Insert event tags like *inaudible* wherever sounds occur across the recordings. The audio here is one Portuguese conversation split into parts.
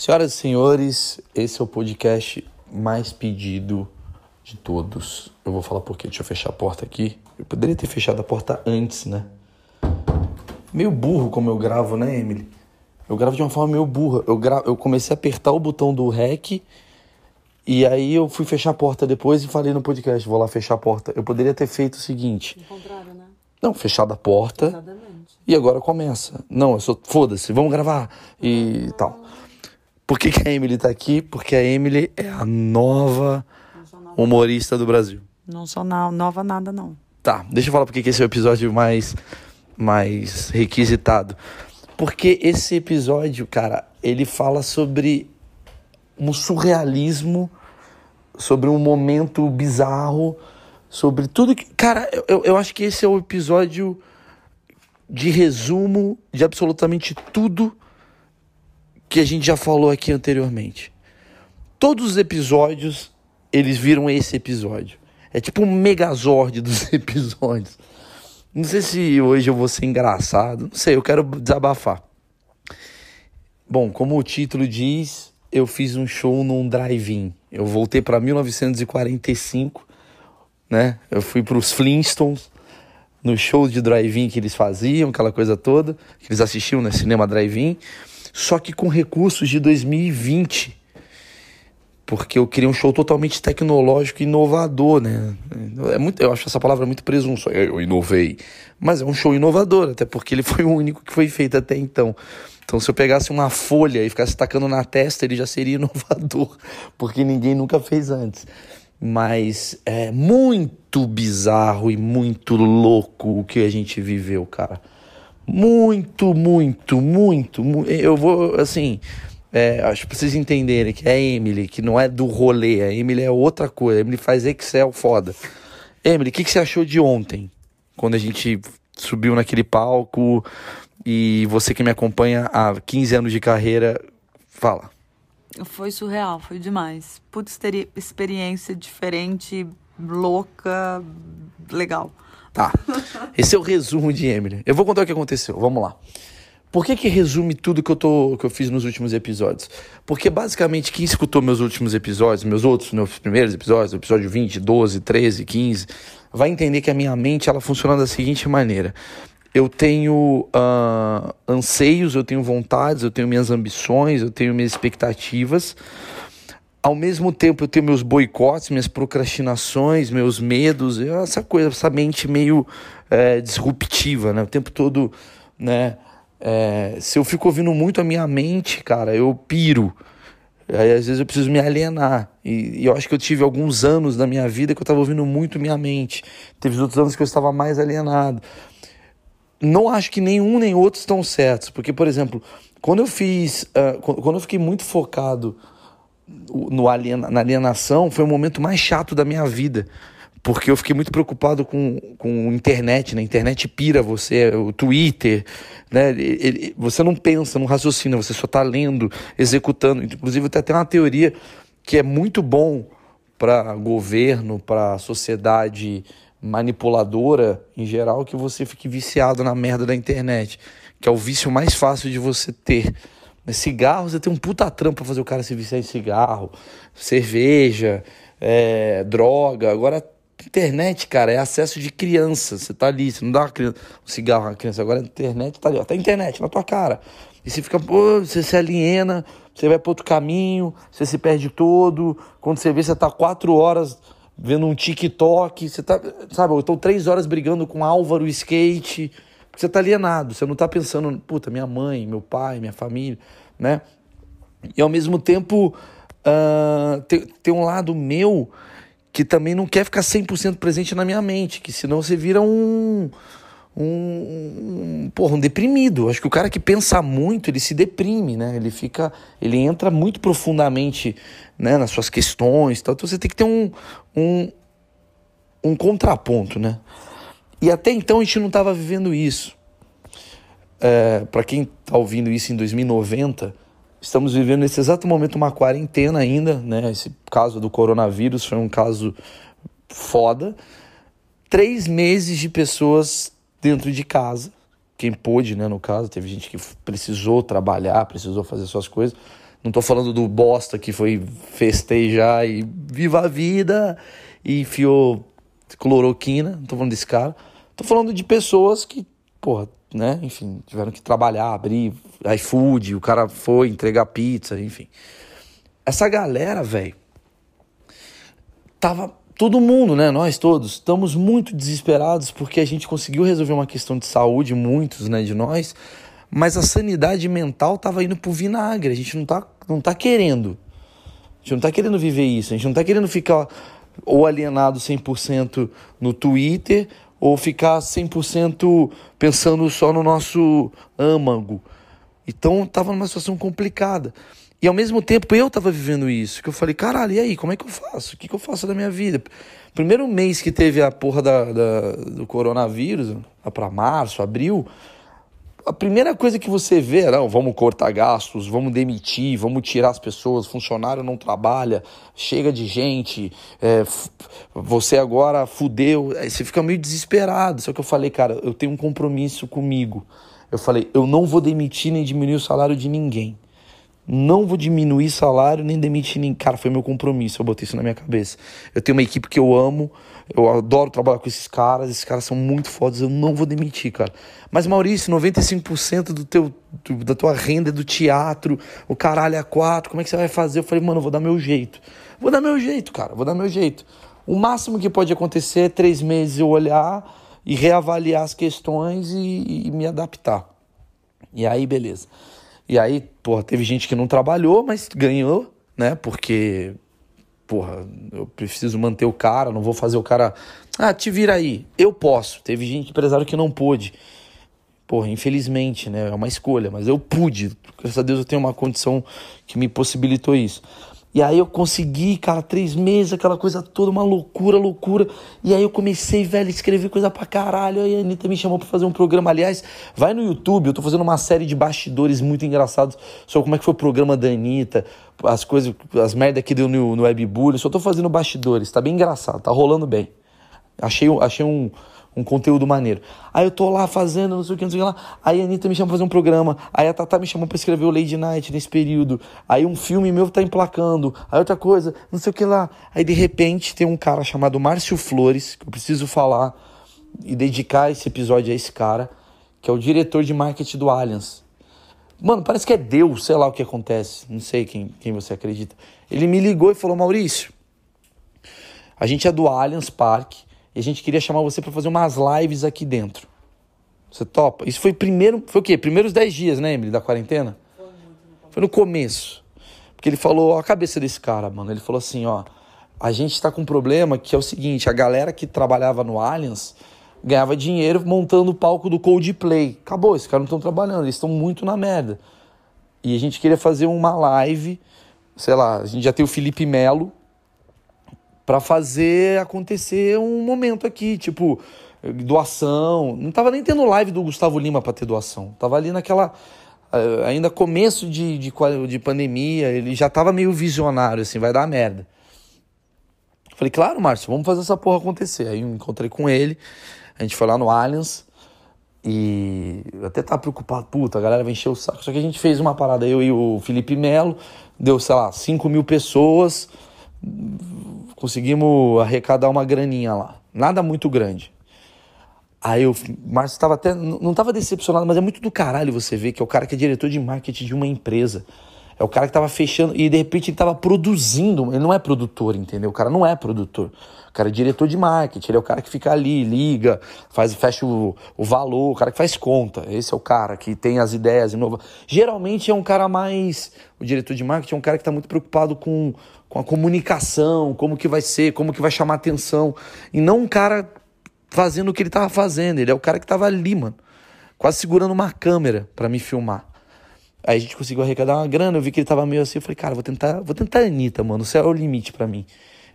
Senhoras e senhores, esse é o podcast mais pedido de todos. Eu vou falar por quê. Deixa eu fechar a porta aqui. Eu poderia ter fechado a porta antes, né? Meio burro como eu gravo, né, Emily? Eu gravo de uma forma meio burra. Eu, gra... eu comecei a apertar o botão do REC e aí eu fui fechar a porta depois e falei no podcast, vou lá fechar a porta. Eu poderia ter feito o seguinte. O contrário, né? Não, fechado a porta. Exatamente. E agora começa. Não, eu sou. Foda-se, vamos gravar. E tal. Por que, que a Emily tá aqui? Porque a Emily é a nova humorista do Brasil. não sou na- nova nada, não. Tá, deixa eu falar porque que esse é o episódio mais, mais requisitado. Porque esse episódio, cara, ele fala sobre um surrealismo, sobre um momento bizarro, sobre tudo que. Cara, eu, eu acho que esse é o episódio de resumo de absolutamente tudo que a gente já falou aqui anteriormente. Todos os episódios, eles viram esse episódio. É tipo um megazord dos *laughs* episódios. Não sei se hoje eu vou ser engraçado, não sei, eu quero desabafar. Bom, como o título diz, eu fiz um show num drive-in. Eu voltei para 1945, né? Eu fui para os Flintstones, no show de drive-in que eles faziam, aquela coisa toda, que eles assistiam no cinema drive-in, só que com recursos de 2020 porque eu queria um show totalmente tecnológico e inovador, né? É muito, eu acho essa palavra muito presunço. Eu inovei. Mas é um show inovador, até porque ele foi o único que foi feito até então. Então, se eu pegasse uma folha e ficasse tacando na testa, ele já seria *laughs* inovador, porque ninguém nunca fez antes. Mas é muito bizarro e muito louco o que a gente viveu, cara. Muito, muito, muito, mu- Eu vou, assim, é, acho que vocês entenderem que é Emily, que não é do rolê, a Emily é outra coisa. A Emily faz Excel foda. Emily, o que, que você achou de ontem? Quando a gente subiu naquele palco e você que me acompanha há 15 anos de carreira, fala. Foi surreal, foi demais. Esteri- experiência diferente, louca, legal. Tá. Esse é o resumo de Emily. Eu vou contar o que aconteceu. Vamos lá. Por que, que resume tudo que eu, tô, que eu fiz nos últimos episódios? Porque basicamente quem escutou meus últimos episódios, meus outros, meus primeiros episódios, episódio 20, 12, 13, 15, vai entender que a minha mente ela funciona da seguinte maneira. Eu tenho ah, anseios, eu tenho vontades, eu tenho minhas ambições, eu tenho minhas expectativas. Ao mesmo tempo, eu tenho meus boicotes, minhas procrastinações, meus medos, essa coisa, essa mente meio é, disruptiva, né? O tempo todo, né? É, se eu fico ouvindo muito a minha mente, cara, eu piro. Aí às vezes eu preciso me alienar. E, e eu acho que eu tive alguns anos da minha vida que eu estava ouvindo muito minha mente. Teve outros anos que eu estava mais alienado não acho que nenhum nem outro estão certos. Porque, por exemplo, quando eu fiz. qu- quando eu fiquei muito focado no na alienação, foi o momento mais chato da minha vida. Porque eu fiquei muito preocupado com, com internet, né? Internet pira você, o Twitter, né? Ele- você não pensa, não raciocina, você só está lendo, executando. Inclusive, tem até uma teoria que é muito bom para governo, para sociedade manipuladora em geral, que você fique viciado na merda da internet, que é o vício mais fácil de você ter. Mas cigarro, você tem um puta trampo pra fazer o cara se viciar em cigarro, cerveja, é, droga. Agora, internet, cara, é acesso de criança. Você tá ali, você não dá uma criança, um cigarro a criança. Agora internet tá ali, ó, tá internet na tua cara. E você fica, pô, você se aliena, você vai para outro caminho, você se perde todo. Quando você vê, você tá quatro horas vendo um TikTok, você tá, sabe, ou então três horas brigando com Álvaro Skate. Você tá alienado, você não tá pensando, puta, minha mãe, meu pai, minha família, né? E ao mesmo tempo, ah, tem, tem um lado meu que também não quer ficar 100% presente na minha mente, que senão você vira um, um, um, porra, um deprimido. Acho que o cara que pensa muito, ele se deprime, né? Ele fica, ele entra muito profundamente, né, nas suas questões, tal. Então você tem que ter um, um, um contraponto, né? E até então a gente não estava vivendo isso. É, para quem está ouvindo isso em 2090, estamos vivendo nesse exato momento uma quarentena ainda, né? Esse caso do coronavírus foi um caso foda. Três meses de pessoas dentro de casa, quem pôde, né? No caso, teve gente que precisou trabalhar, precisou fazer suas coisas. Não tô falando do bosta que foi festejar e viva a vida e enfiou cloroquina. Não tô falando desse cara. Tô falando de pessoas que, porra, né? Enfim, tiveram que trabalhar, abrir iFood, o cara foi entregar pizza, enfim. Essa galera, velho, tava todo mundo, né? Nós todos estamos muito desesperados porque a gente conseguiu resolver uma questão de saúde, muitos, né, de nós, mas a sanidade mental tava indo pro vinagre. A gente não tá, não tá querendo. A gente não tá querendo viver isso. A gente não tá querendo ficar ou alienado 100% no Twitter ou ficar 100% pensando só no nosso âmago. Então tava numa situação complicada. E ao mesmo tempo eu tava vivendo isso, que eu falei, caralho, e aí, como é que eu faço? O que, que eu faço da minha vida? Primeiro mês que teve a porra da, da do coronavírus, pra março, abril, a primeira coisa que você vê, não, vamos cortar gastos, vamos demitir, vamos tirar as pessoas, funcionário não trabalha, chega de gente, é, você agora fudeu, aí você fica meio desesperado. Só que eu falei, cara, eu tenho um compromisso comigo. Eu falei, eu não vou demitir nem diminuir o salário de ninguém. Não vou diminuir salário nem demitir ninguém. Cara, foi meu compromisso, eu botei isso na minha cabeça. Eu tenho uma equipe que eu amo, eu adoro trabalhar com esses caras, esses caras são muito fodas, eu não vou demitir, cara. Mas Maurício, 95% do teu, do, da tua renda é do teatro, o caralho é quatro, como é que você vai fazer? Eu falei, mano, eu vou dar meu jeito. Vou dar meu jeito, cara, vou dar meu jeito. O máximo que pode acontecer é três meses eu olhar e reavaliar as questões e, e me adaptar. E aí, beleza. E aí, porra, teve gente que não trabalhou, mas ganhou, né? Porque porra, eu preciso manter o cara, não vou fazer o cara. Ah, te vira aí. Eu posso. Teve gente, empresário, que não pôde. Porra, infelizmente, né? É uma escolha, mas eu pude. Graças a Deus eu tenho uma condição que me possibilitou isso. E aí eu consegui, cara, três meses, aquela coisa toda, uma loucura, loucura. E aí eu comecei, velho, a escrever coisa pra caralho. Aí a Anitta me chamou pra fazer um programa. Aliás, vai no YouTube, eu tô fazendo uma série de bastidores muito engraçados sobre como é que foi o programa da Anitta, as coisas, as merdas que deu no, no Webbullying. Só tô fazendo bastidores, tá bem engraçado, tá rolando bem. Achei, achei um, um conteúdo maneiro. Aí eu tô lá fazendo, não sei o que, não sei o que lá. Aí a Anitta me chamou pra fazer um programa. Aí a Tata me chamou pra escrever o Lady Night nesse período. Aí um filme meu tá emplacando. Aí outra coisa, não sei o que lá. Aí de repente tem um cara chamado Márcio Flores, que eu preciso falar e dedicar esse episódio a esse cara, que é o diretor de marketing do Allianz. Mano, parece que é Deus, sei lá o que acontece. Não sei quem, quem você acredita. Ele me ligou e falou: Maurício, a gente é do Allianz Parque e a gente queria chamar você para fazer umas lives aqui dentro. Você topa? Isso foi primeiro, foi o quê? Primeiros 10 dias, né, Emily, da quarentena? Foi no começo. Porque ele falou, ó, a cabeça desse cara, mano. Ele falou assim, ó, a gente tá com um problema que é o seguinte, a galera que trabalhava no Allianz ganhava dinheiro montando o palco do Coldplay. Acabou, esses caras não estão trabalhando, eles estão muito na merda. E a gente queria fazer uma live, sei lá, a gente já tem o Felipe Melo, para fazer acontecer um momento aqui, tipo, doação. Não tava nem tendo live do Gustavo Lima para ter doação. Tava ali naquela. Uh, ainda começo de, de, de pandemia, ele já tava meio visionário, assim, vai dar merda. Falei, claro, Márcio, vamos fazer essa porra acontecer. Aí eu encontrei com ele, a gente foi lá no Allianz e eu até tava preocupado, puta, a galera vai encher o saco. Só que a gente fez uma parada, eu e o Felipe Melo, deu, sei lá, 5 mil pessoas, conseguimos arrecadar uma graninha lá. Nada muito grande. Aí o Márcio estava até. Não estava decepcionado, mas é muito do caralho você ver que é o cara que é diretor de marketing de uma empresa. É o cara que estava fechando e de repente ele estava produzindo. Ele não é produtor, entendeu? O cara não é produtor. O cara é diretor de marketing. Ele é o cara que fica ali, liga, faz, fecha o, o valor, o cara que faz conta. Esse é o cara que tem as ideias, inova. Geralmente é um cara mais. O diretor de marketing é um cara que está muito preocupado com com a comunicação, como que vai ser, como que vai chamar atenção. E não um cara fazendo o que ele tava fazendo. Ele é o cara que tava ali, mano. Quase segurando uma câmera para me filmar. Aí a gente conseguiu arrecadar uma grana, eu vi que ele tava meio assim, eu falei, cara, vou tentar, vou tentar a Anitta, mano. O céu é o limite para mim.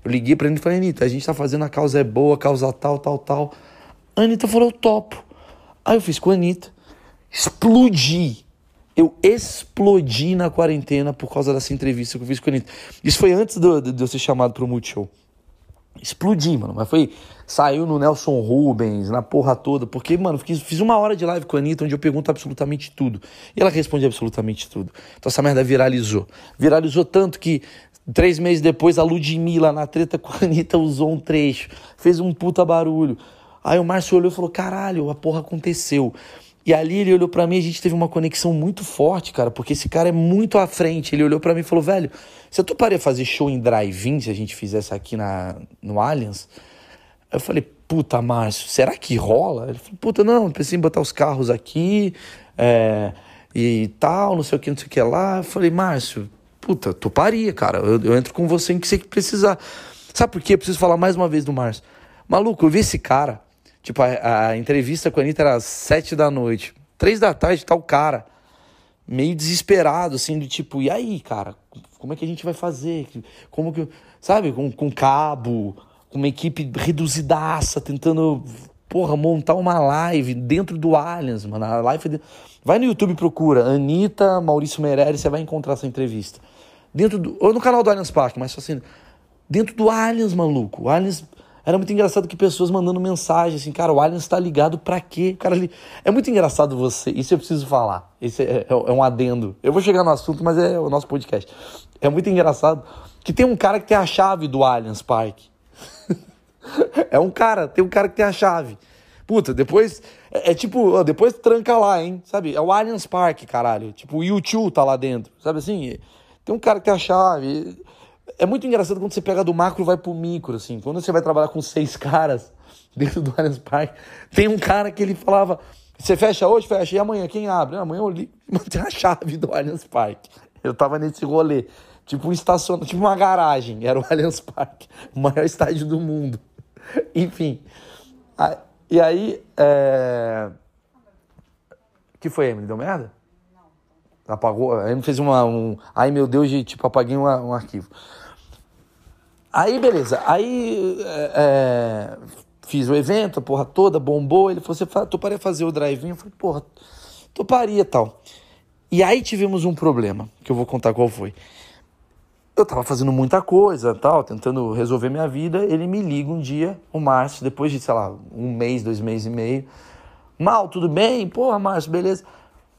Eu liguei pra ele e falei, Anitta, a gente tá fazendo a causa é boa, causa tal, tal, tal. A Anitta falou, eu topo. Aí eu fiz com a Anitta. Explodi eu explodi na quarentena por causa dessa entrevista que eu fiz com a Anitta. Isso foi antes de, de, de eu ser chamado para o Multishow. explodi, mano. Mas foi. Saiu no Nelson Rubens, na porra toda. Porque, mano, fiz, fiz uma hora de live com a Anitta onde eu pergunto absolutamente tudo. E ela responde absolutamente tudo. Então essa merda viralizou. Viralizou tanto que três meses depois a Ludmilla, na treta com a Anitta, usou um trecho. Fez um puta barulho. Aí o Márcio olhou e falou: caralho, a porra aconteceu. E ali ele olhou para mim, a gente teve uma conexão muito forte, cara, porque esse cara é muito à frente. Ele olhou para mim e falou: "Velho, você toparia fazer show em drive-in se a gente fizesse aqui na no Allianz?" Eu falei: "Puta, Márcio, será que rola?" Ele falou: "Puta, não, pensei em botar os carros aqui, é, e tal, não sei o que, não sei o que lá." Eu falei: "Márcio, puta, toparia, cara. Eu, eu entro com você em que você precisar." Sabe por quê? Eu preciso falar mais uma vez do Márcio. Maluco, eu vi esse cara Tipo, a, a, entrevista com a Anitta era às sete da noite. Três da tarde tá o cara meio desesperado, assim, do tipo, e aí, cara, como é que a gente vai fazer? Como que. Sabe, com, com cabo, com uma equipe reduzidaça, tentando, porra, montar uma live dentro do Allianz, mano. A live. Vai no YouTube procura Anitta, Maurício Meirelles, você vai encontrar essa entrevista. Dentro do. Ou no canal do Allianz Parque, mas assim. Dentro do Allianz, maluco. O Allianz era muito engraçado que pessoas mandando mensagem assim, cara, o Alien está ligado para quê? O cara ali. É muito engraçado você. Isso eu preciso falar. Isso é, é, é, um adendo. Eu vou chegar no assunto, mas é o nosso podcast. É muito engraçado que tem um cara que tem a chave do Allianz Park. *laughs* é um cara, tem um cara que tem a chave. Puta, depois. É, é tipo, depois tranca lá, hein? Sabe? É o Allianz Park, caralho. Tipo, o YouTube tá lá dentro. Sabe assim? Tem um cara que tem a chave é muito engraçado quando você pega do macro e vai pro micro, assim. Quando você vai trabalhar com seis caras *laughs* dentro do Allianz Parque, tem um cara que ele falava: você fecha hoje, fecha, e amanhã quem abre? Amanhã eu li, tem a chave do Allianz Parque. Eu tava nesse rolê, tipo um estacionamento, tipo uma garagem, era o Allianz Parque, o maior estádio do mundo. *laughs* Enfim. E aí, é... Que foi, Emily? Deu merda? Apagou? Aí fez uma. Um... Ai meu Deus, de, tipo, apaguei um, um arquivo. Aí, beleza. Aí é, é, fiz o evento, a porra toda, bombou. Ele falou: Você toparia fazer o drive-in? Eu falei: Porra, toparia tal. E aí tivemos um problema, que eu vou contar qual foi. Eu tava fazendo muita coisa, tal, tentando resolver minha vida. Ele me liga um dia, o Márcio, depois de, sei lá, um mês, dois meses e meio. Mal, tudo bem? Porra, Márcio, beleza.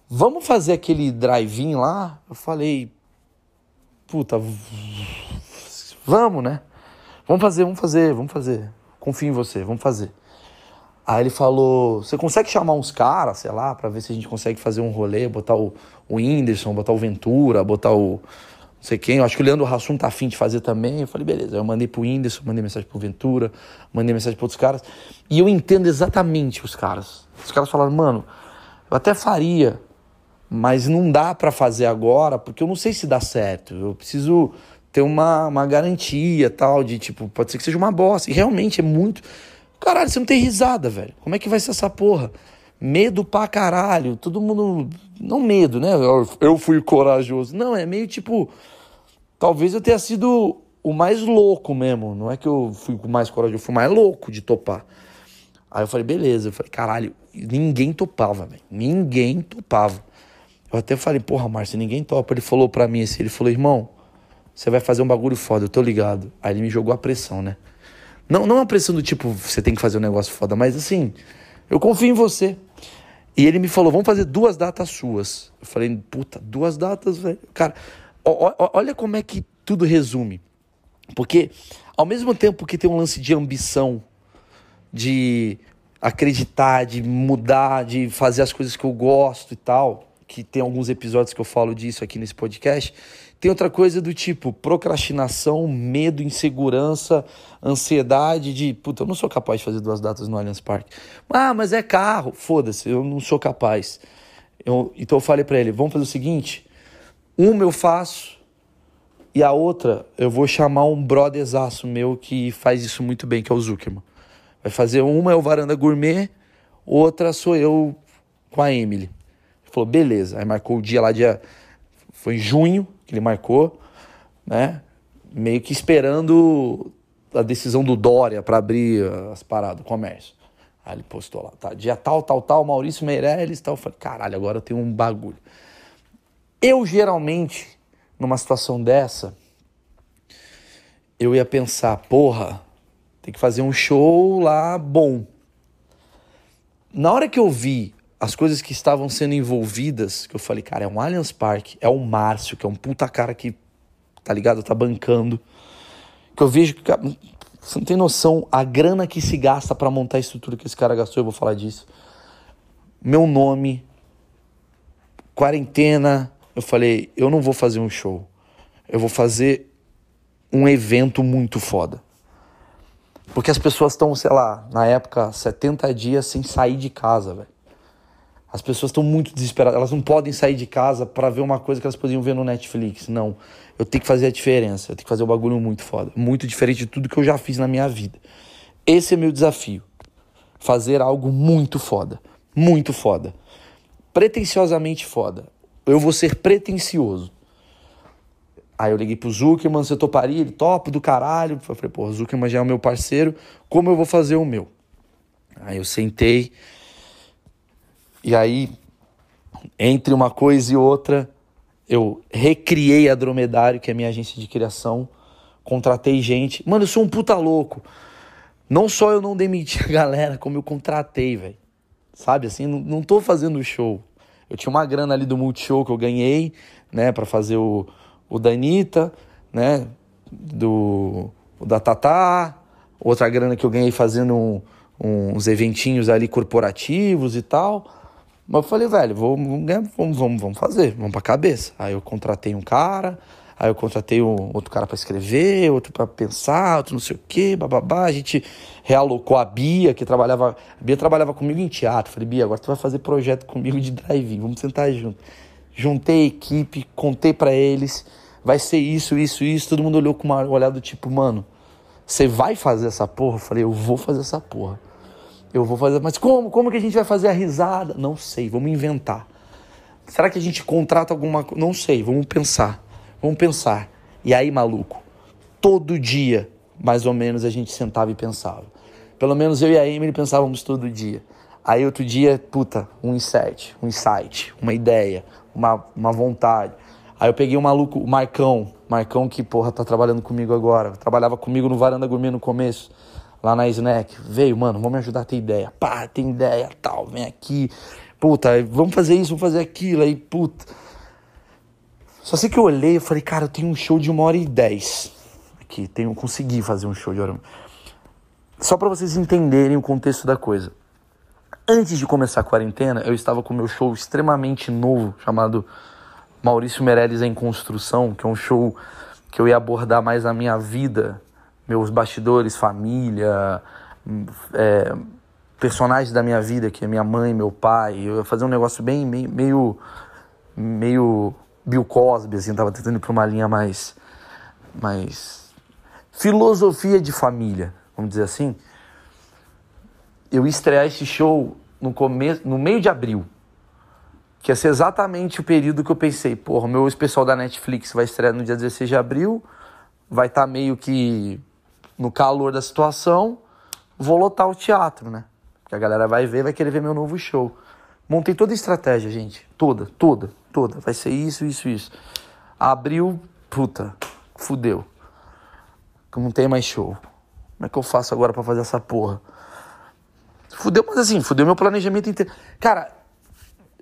Vamos fazer aquele drive-in lá? Eu falei, puta, vamos, né? Vamos fazer, vamos fazer, vamos fazer. Confio em você, vamos fazer. Aí ele falou: Você consegue chamar uns caras, sei lá, para ver se a gente consegue fazer um rolê, botar o, o Whindersson, botar o Ventura, botar o. Não sei quem. Eu acho que o Leandro Hassum tá afim de fazer também. Eu falei: Beleza. Eu mandei pro Whindersson, mandei mensagem pro Ventura, mandei mensagem pra outros caras. E eu entendo exatamente os caras. Os caras falaram: Mano, eu até faria, mas não dá para fazer agora, porque eu não sei se dá certo. Eu preciso ter uma, uma garantia tal, de tipo, pode ser que seja uma bosta. E realmente é muito. Caralho, você não tem risada, velho. Como é que vai ser essa porra? Medo pra caralho. Todo mundo. Não medo, né? Eu fui corajoso. Não, é meio tipo. Talvez eu tenha sido o mais louco mesmo. Não é que eu fui o mais corajoso, eu fui o mais louco de topar. Aí eu falei, beleza. Eu falei, caralho, ninguém topava, velho. Ninguém topava. Eu até falei, porra, Márcio, ninguém topa. Ele falou pra mim assim, ele falou, irmão, você vai fazer um bagulho foda, eu tô ligado. Aí ele me jogou a pressão, né? Não, não a pressão do tipo, você tem que fazer um negócio foda, mas assim, eu confio em você. E ele me falou, vamos fazer duas datas suas. Eu falei, puta, duas datas, velho. Cara, ó, ó, olha como é que tudo resume. Porque, ao mesmo tempo que tem um lance de ambição, de acreditar, de mudar, de fazer as coisas que eu gosto e tal, que tem alguns episódios que eu falo disso aqui nesse podcast, tem outra coisa do tipo procrastinação, medo, insegurança, ansiedade de, puta, eu não sou capaz de fazer duas datas no Allianz Parque. Ah, mas é carro. Foda-se, eu não sou capaz. Eu, então eu falei para ele, vamos fazer o seguinte, uma eu faço e a outra eu vou chamar um brotherzaço meu que faz isso muito bem, que é o Zuckerman. Vai fazer uma é o Varanda Gourmet, outra sou eu com a Emily. Falou, beleza. Aí marcou o dia lá, dia... Foi em junho, que ele marcou, né? Meio que esperando a decisão do Dória para abrir as paradas, o comércio. Aí ele postou lá, tá? Dia tal, tal, tal, Maurício Meirelles tal. Eu falei, caralho, agora eu tenho um bagulho. Eu geralmente, numa situação dessa, eu ia pensar, porra, Tem que fazer um show lá bom. Na hora que eu vi as coisas que estavam sendo envolvidas, que eu falei, cara, é um Allianz Parque, é o Márcio, que é um puta cara que, tá ligado, tá bancando. Que eu vejo que, você não tem noção a grana que se gasta para montar a estrutura que esse cara gastou, eu vou falar disso. Meu nome, quarentena, eu falei, eu não vou fazer um show. Eu vou fazer um evento muito foda. Porque as pessoas estão, sei lá, na época, 70 dias sem sair de casa, velho. As pessoas estão muito desesperadas, elas não podem sair de casa para ver uma coisa que elas podiam ver no Netflix. Não, eu tenho que fazer a diferença, eu tenho que fazer um bagulho muito foda, muito diferente de tudo que eu já fiz na minha vida. Esse é meu desafio. Fazer algo muito foda, muito foda. Pretenciosamente foda. Eu vou ser pretencioso. Aí eu liguei pro Zuckerman, você toparia? Ele, topo do caralho. Eu falei, pô, o Zuckerman já é o meu parceiro, como eu vou fazer o meu? Aí eu sentei, e aí, entre uma coisa e outra, eu recriei a Dromedário, que é minha agência de criação, contratei gente. Mano, eu sou um puta louco. Não só eu não demiti a galera, como eu contratei, velho. Sabe assim, não, não tô fazendo show. Eu tinha uma grana ali do Multishow que eu ganhei, né, para fazer o, o da Anitta, né, do o da Tatá, outra grana que eu ganhei fazendo um, uns eventinhos ali corporativos e tal. Mas eu falei, velho, vamos, vamos, vamos, vamos fazer, vamos pra cabeça. Aí eu contratei um cara, aí eu contratei um, outro cara para escrever, outro para pensar, outro não sei o quê, bababá. A gente realocou a Bia, que trabalhava. A Bia trabalhava comigo em teatro. Falei, Bia, agora tu vai fazer projeto comigo de drive-in, vamos sentar junto. Juntei a equipe, contei para eles, vai ser isso, isso, isso. Todo mundo olhou com uma olhada do tipo, mano, você vai fazer essa porra? Eu falei, eu vou fazer essa porra. Eu vou fazer, mas como? Como que a gente vai fazer a risada? Não sei, vamos inventar. Será que a gente contrata alguma coisa? Não sei, vamos pensar. Vamos pensar. E aí, maluco, todo dia, mais ou menos, a gente sentava e pensava. Pelo menos eu e a Emily pensávamos todo dia. Aí outro dia, puta, um insight, um insight, uma ideia, uma, uma vontade. Aí eu peguei um maluco, o Marcão, Marcão que, porra, tá trabalhando comigo agora. Trabalhava comigo no Varanda Gourmet no começo lá na Snack. Veio, mano, vamos me ajudar a ter ideia. Pá, tem ideia, tal, vem aqui. Puta, vamos fazer isso, vamos fazer aquilo. Aí, puta. Só sei que eu olhei e falei, cara, eu tenho um show de uma hora e dez. Aqui, tenho, consegui fazer um show de hora. Só para vocês entenderem o contexto da coisa. Antes de começar a quarentena, eu estava com meu show extremamente novo, chamado Maurício Meirelles em Construção, que é um show que eu ia abordar mais a minha vida meus bastidores, família, é, personagens da minha vida, que é minha mãe, meu pai. Eu ia fazer um negócio bem meio, meio Bill Cosby, assim, tava tentando ir pra uma linha mais, mais filosofia de família, vamos dizer assim. Eu ia estrear esse show no começo, no meio de abril, que ia ser exatamente o período que eu pensei, porra, meu especial da Netflix vai estrear no dia 16 de abril, vai estar tá meio que no calor da situação, vou lotar o teatro, né? Que a galera vai ver, vai querer ver meu novo show. Montei toda a estratégia, gente. Toda, toda, toda. Vai ser isso, isso, isso. Abriu, puta, fudeu. Não tem mais show. Como é que eu faço agora para fazer essa porra? Fudeu, mas assim, fudeu meu planejamento inteiro. Cara,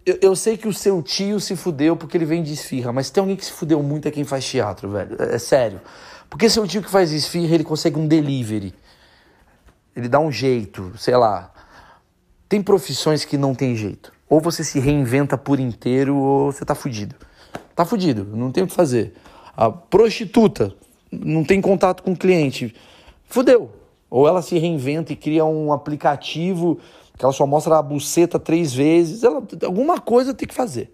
eu, eu, sei que o seu tio se fudeu porque ele vem de esfirra, mas tem alguém que se fudeu muito é quem faz teatro, velho. É, é sério. Porque seu tio que faz esfirra, ele consegue um delivery. Ele dá um jeito, sei lá. Tem profissões que não tem jeito. Ou você se reinventa por inteiro ou você tá fudido. Tá fudido, não tem o que fazer. A prostituta não tem contato com o cliente. Fudeu. Ou ela se reinventa e cria um aplicativo que ela só mostra a buceta três vezes. Ela, alguma coisa tem que fazer.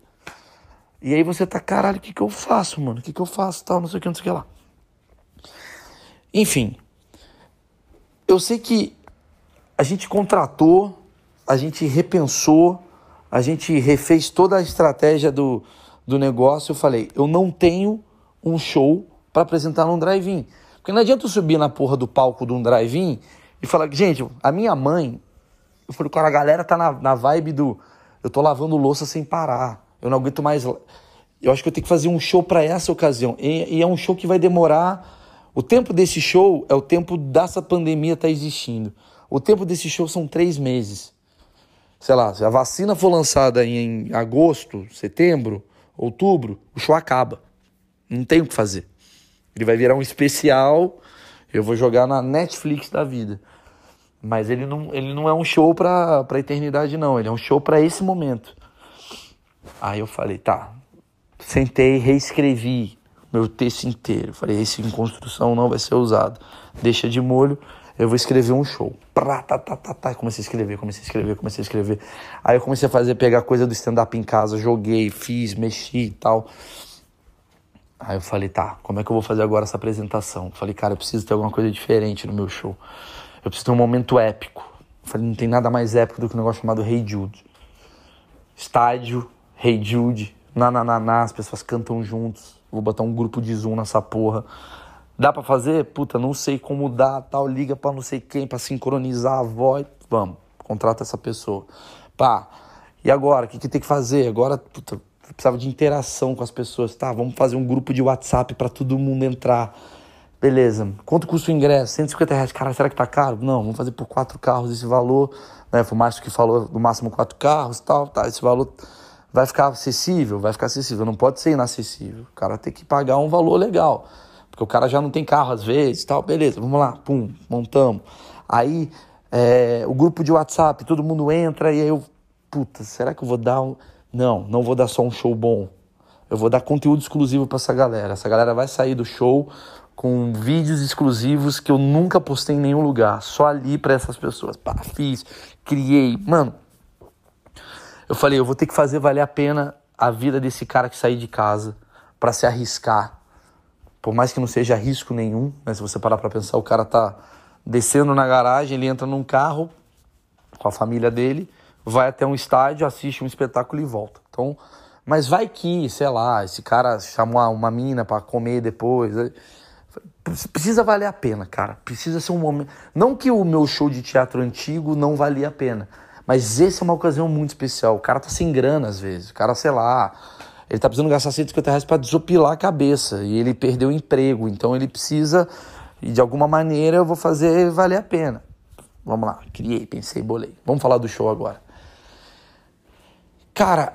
E aí você tá, caralho, o que, que eu faço, mano? O que, que eu faço? Tal, não sei o que, não sei o que lá. Enfim, eu sei que a gente contratou, a gente repensou, a gente refez toda a estratégia do, do negócio. Eu falei, eu não tenho um show para apresentar num drive-in. Porque não adianta eu subir na porra do palco de um drive-in e falar, gente, a minha mãe, eu falei, cara, a galera tá na, na vibe do eu tô lavando louça sem parar, eu não aguento mais. Eu acho que eu tenho que fazer um show para essa ocasião. E, e é um show que vai demorar O tempo desse show é o tempo dessa pandemia estar tá existindo. O tempo desse show são três meses. Sei lá, se a vacina for lançada em agosto, setembro, outubro, o show acaba. Não tem o que fazer. Ele vai virar um especial. Eu vou jogar na Netflix da vida. Mas ele não, ele não é um show pra, pra eternidade, não. Ele é um show para esse momento. Aí eu falei, tá. Sentei, reescrevi meu texto inteiro. Falei, esse em construção não vai ser usado. Deixa de molho, eu vou escrever um show. Prá, tá, tá, tá, tá. Comecei a escrever, comecei a escrever, comecei a escrever. Aí eu comecei a fazer, pegar coisa do stand-up em casa, joguei, fiz, mexi e tal. Aí eu falei, tá, como é que eu vou fazer agora essa apresentação? Falei, cara, eu preciso ter alguma coisa diferente no meu show. Eu preciso ter um momento épico. falei, não tem nada mais épico do que um negócio chamado Hey Jude. Estádio, Hey Jude, nanananá, as pessoas cantam juntos. Vou botar um grupo de Zoom nessa porra. Dá para fazer? Puta, não sei como dá, tal, liga para não sei quem para sincronizar a voz. Vamos, contrata essa pessoa. Pá. E agora, o que, que tem que fazer? Agora, puta, precisava de interação com as pessoas. Tá, vamos fazer um grupo de WhatsApp para todo mundo entrar. Beleza. Quanto custa o ingresso? 150 reais. Cara, será que tá caro? Não, vamos fazer por quatro carros esse valor. Né? Foi o Márcio que falou no máximo quatro carros tal. Tá, esse valor vai ficar acessível? Vai ficar acessível. Não pode ser inacessível. O cara tem que pagar um valor legal. Porque o cara já não tem carro às vezes tal. Beleza, vamos lá. Pum, montamos. Aí é, o grupo de WhatsApp, todo mundo entra e aí eu. Puta, será que eu vou dar um. Não, não vou dar só um show bom. Eu vou dar conteúdo exclusivo para essa galera. Essa galera vai sair do show com vídeos exclusivos que eu nunca postei em nenhum lugar, só ali para essas pessoas. Pá, fiz, criei, mano. Eu falei, eu vou ter que fazer valer a pena a vida desse cara que sair de casa para se arriscar. Por mais que não seja risco nenhum, né? Se você parar para pensar, o cara tá descendo na garagem, ele entra num carro com a família dele, vai até um estádio, assiste um espetáculo e volta. Então, mas vai que, sei lá, esse cara chamou uma mina para comer depois. Precisa valer a pena, cara. Precisa ser um momento. Não que o meu show de teatro antigo não valia a pena, mas esse é uma ocasião muito especial. O cara tá sem grana às vezes. O cara, sei lá, ele tá precisando gastar 150 reais pra desopilar a cabeça e ele perdeu o emprego. Então ele precisa, e de alguma maneira eu vou fazer valer a pena. Vamos lá, criei, pensei, bolei. Vamos falar do show agora. Cara,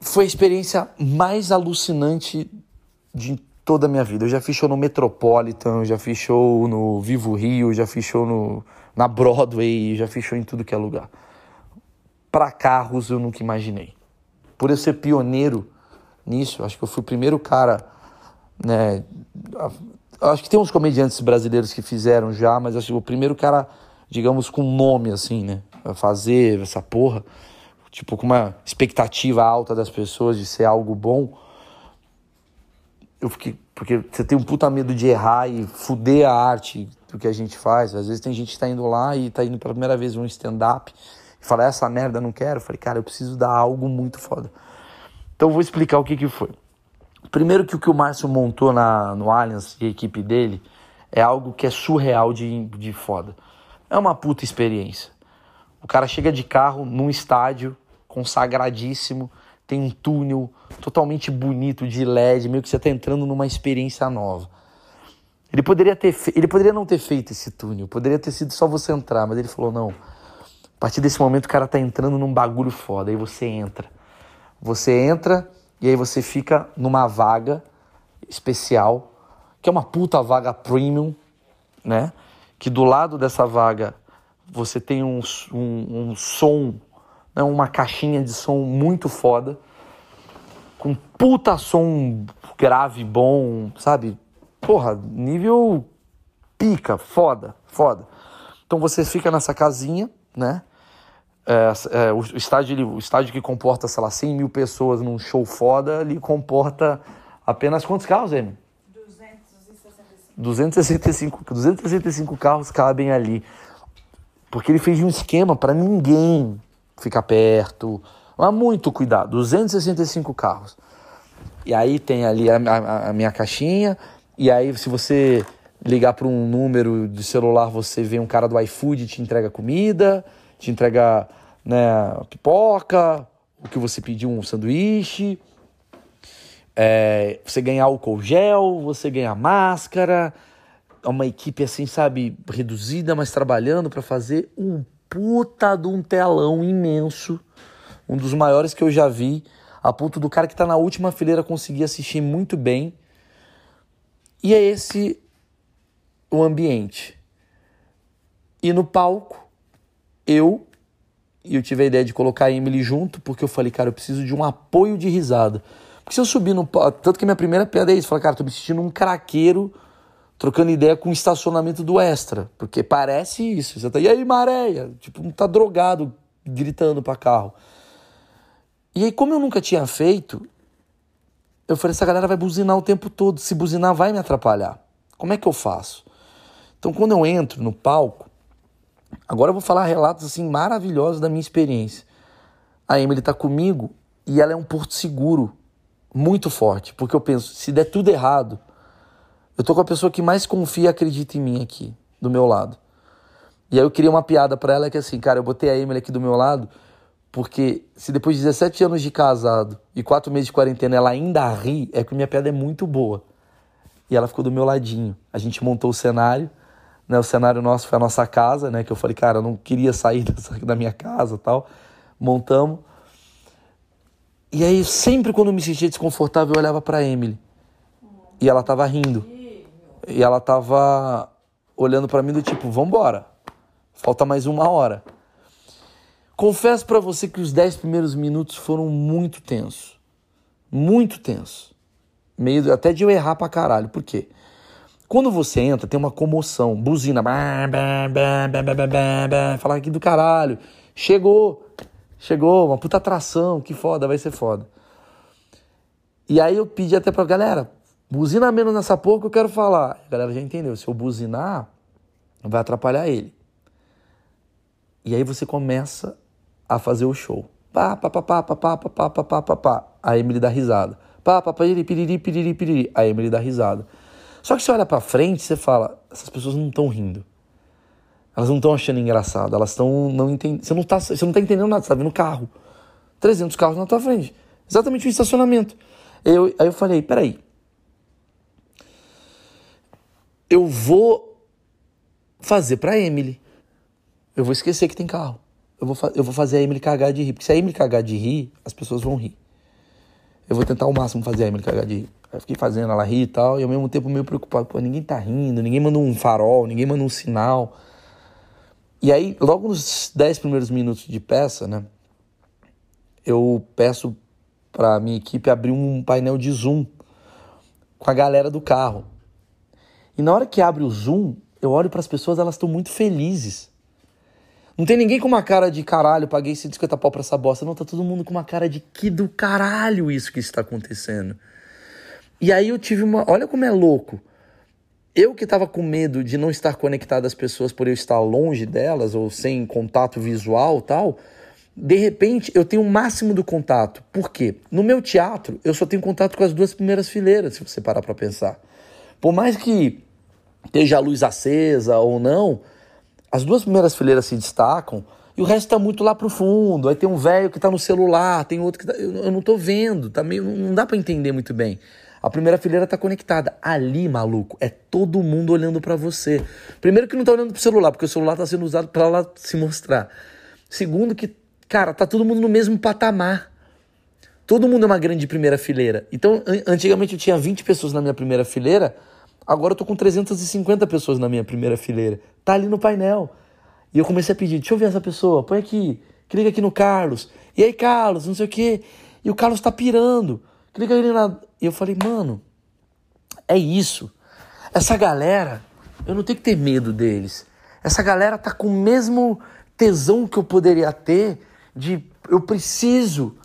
foi a experiência mais alucinante de toda a minha vida. Eu já fiz show no Metropolitan, já fiz show no Vivo Rio, já fiz show no, na Broadway, já show em tudo que é lugar. Para carros eu nunca imaginei. Por eu ser pioneiro nisso, acho que eu fui o primeiro cara, né? Acho que tem uns comediantes brasileiros que fizeram já, mas acho que o primeiro cara, digamos, com nome assim, né? A fazer essa porra, tipo, com uma expectativa alta das pessoas de ser algo bom eu fiquei. Porque você tem um puta medo de errar e fuder a arte do que a gente faz. Às vezes tem gente que tá indo lá e tá indo pela primeira vez um stand-up e fala, essa merda não quero. Eu falei, cara, eu preciso dar algo muito foda. Então vou explicar o que que foi. Primeiro que o que o Márcio montou na, no Allianz e a equipe dele é algo que é surreal de, de foda. É uma puta experiência. O cara chega de carro num estádio consagradíssimo, tem um túnel totalmente bonito de LED, meio que você está entrando numa experiência nova. Ele poderia, ter ele poderia não ter feito esse túnel, poderia ter sido só você entrar, mas ele falou: não. A partir desse momento o cara tá entrando num bagulho foda, aí você entra. Você entra e aí você fica numa vaga especial, que é uma puta vaga premium, né? Que do lado dessa vaga você tem um, um, um som né, uma caixinha de som muito foda, com puta som grave bom, sabe? Porra, nível pica, foda, foda. Então você fica nessa casinha, né? É, é, o, estádio, o estádio que comporta, sei lá, 100 mil pessoas num show foda, ele comporta apenas quantos carros, Amy? 265. 265, 265 carros cabem ali. Porque ele fez um esquema para ninguém ficar perto. Mas muito cuidado, 265 carros. E aí tem ali a, a, a minha caixinha, e aí se você ligar para um número de celular, você vê um cara do iFood te entrega comida, te entrega né, pipoca, o que você pediu, um sanduíche. é, você ganha álcool gel, você ganha máscara, é uma equipe assim, sabe, reduzida, mas trabalhando para fazer um puta de um telão imenso, um dos maiores que eu já vi, a ponto do cara que tá na última fileira conseguir assistir muito bem. E é esse o ambiente. E no palco, eu e eu tive a ideia de colocar a Emily junto, porque eu falei, cara, eu preciso de um apoio de risada. Porque se eu subir no palco, tanto que minha primeira piada é isso, falei, cara, tô me sentindo um craqueiro trocando ideia com o estacionamento do Extra, porque parece isso. Você tá, e aí, maréia? Tipo, não tá drogado gritando para carro. E aí, como eu nunca tinha feito, eu falei, essa galera vai buzinar o tempo todo. Se buzinar, vai me atrapalhar. Como é que eu faço? Então, quando eu entro no palco, agora eu vou falar relatos assim maravilhosos da minha experiência. A Emily tá comigo e ela é um porto seguro muito forte, porque eu penso, se der tudo errado, eu tô com a pessoa que mais confia e acredita em mim aqui, do meu lado. E aí eu queria uma piada para ela que é assim, cara, eu botei a Emily aqui do meu lado, porque se depois de 17 anos de casado e 4 meses de quarentena ela ainda ri, é que minha piada é muito boa. E ela ficou do meu ladinho. A gente montou o cenário, né? O cenário nosso foi a nossa casa, né? Que eu falei, cara, eu não queria sair *laughs* dessa, da minha casa tal. Montamos. E aí, sempre quando eu me sentia desconfortável, eu olhava pra Emily. E ela tava rindo. E ela tava olhando para mim do tipo, vambora. Falta mais uma hora. Confesso para você que os dez primeiros minutos foram muito tensos. Muito tensos. Meio até de eu errar pra caralho. Por quê? Quando você entra, tem uma comoção, buzina, falar aqui do caralho. Chegou, chegou, uma puta atração, que foda, vai ser foda. E aí eu pedi até pra galera, Buzina menos nessa porra que eu quero falar. A galera já entendeu. Se eu buzinar, vai atrapalhar ele. E aí você começa a fazer o show. Pá, pá, pá, pá, pá, pá, pá, pá, pá, pá, pá. A Emily dá risada. Pá, pá, piriri, piriri, piriri, piriri. A Emily dá risada. Só que você olha pra frente você fala, essas pessoas não estão rindo. Elas não estão achando engraçado. Elas estão não entendendo. Você não tá, você não tá entendendo nada, você tá vendo carro. 300 carros na tua frente. Exatamente o estacionamento. Eu, aí eu falei, peraí, eu vou fazer para Emily. Eu vou esquecer que tem carro. Eu vou, eu vou fazer a Emily cagar de rir. Porque se a Emily cagar de rir, as pessoas vão rir. Eu vou tentar ao máximo fazer a Emily cagar de rir. Eu fiquei fazendo ela rir e tal, e ao mesmo tempo meio preocupado. Pô, ninguém tá rindo, ninguém mandou um farol, ninguém mandou um sinal. E aí, logo nos 10 primeiros minutos de peça, né? Eu peço pra minha equipe abrir um painel de Zoom com a galera do carro. E na hora que abre o zoom, eu olho para as pessoas, elas estão muito felizes. Não tem ninguém com uma cara de caralho, paguei 150 pau pra essa bosta. Não, tá todo mundo com uma cara de que do caralho isso que está acontecendo. E aí eu tive uma. Olha como é louco. Eu que tava com medo de não estar conectado às pessoas por eu estar longe delas ou sem contato visual tal, de repente eu tenho o máximo do contato. Por quê? No meu teatro, eu só tenho contato com as duas primeiras fileiras, se você parar pra pensar. Por mais que esteja a luz acesa ou não, as duas primeiras fileiras se destacam e o resto está muito lá pro fundo. Aí tem um velho que está no celular, tem outro que tá, eu, não estou vendo, tá meio, não dá para entender muito bem. A primeira fileira está conectada. Ali, maluco, é todo mundo olhando para você. Primeiro que não está olhando pro celular, porque o celular está sendo usado para lá se mostrar. Segundo que, cara, tá todo mundo no mesmo patamar. Todo mundo é uma grande primeira fileira. Então, antigamente eu tinha 20 pessoas na minha primeira fileira, Agora eu tô com 350 pessoas na minha primeira fileira. Tá ali no painel. E eu comecei a pedir, deixa eu ver essa pessoa, põe aqui, clica aqui no Carlos. E aí, Carlos, não sei o quê. E o Carlos tá pirando. Clica ali na. E eu falei, mano, é isso. Essa galera, eu não tenho que ter medo deles. Essa galera tá com o mesmo tesão que eu poderia ter de eu preciso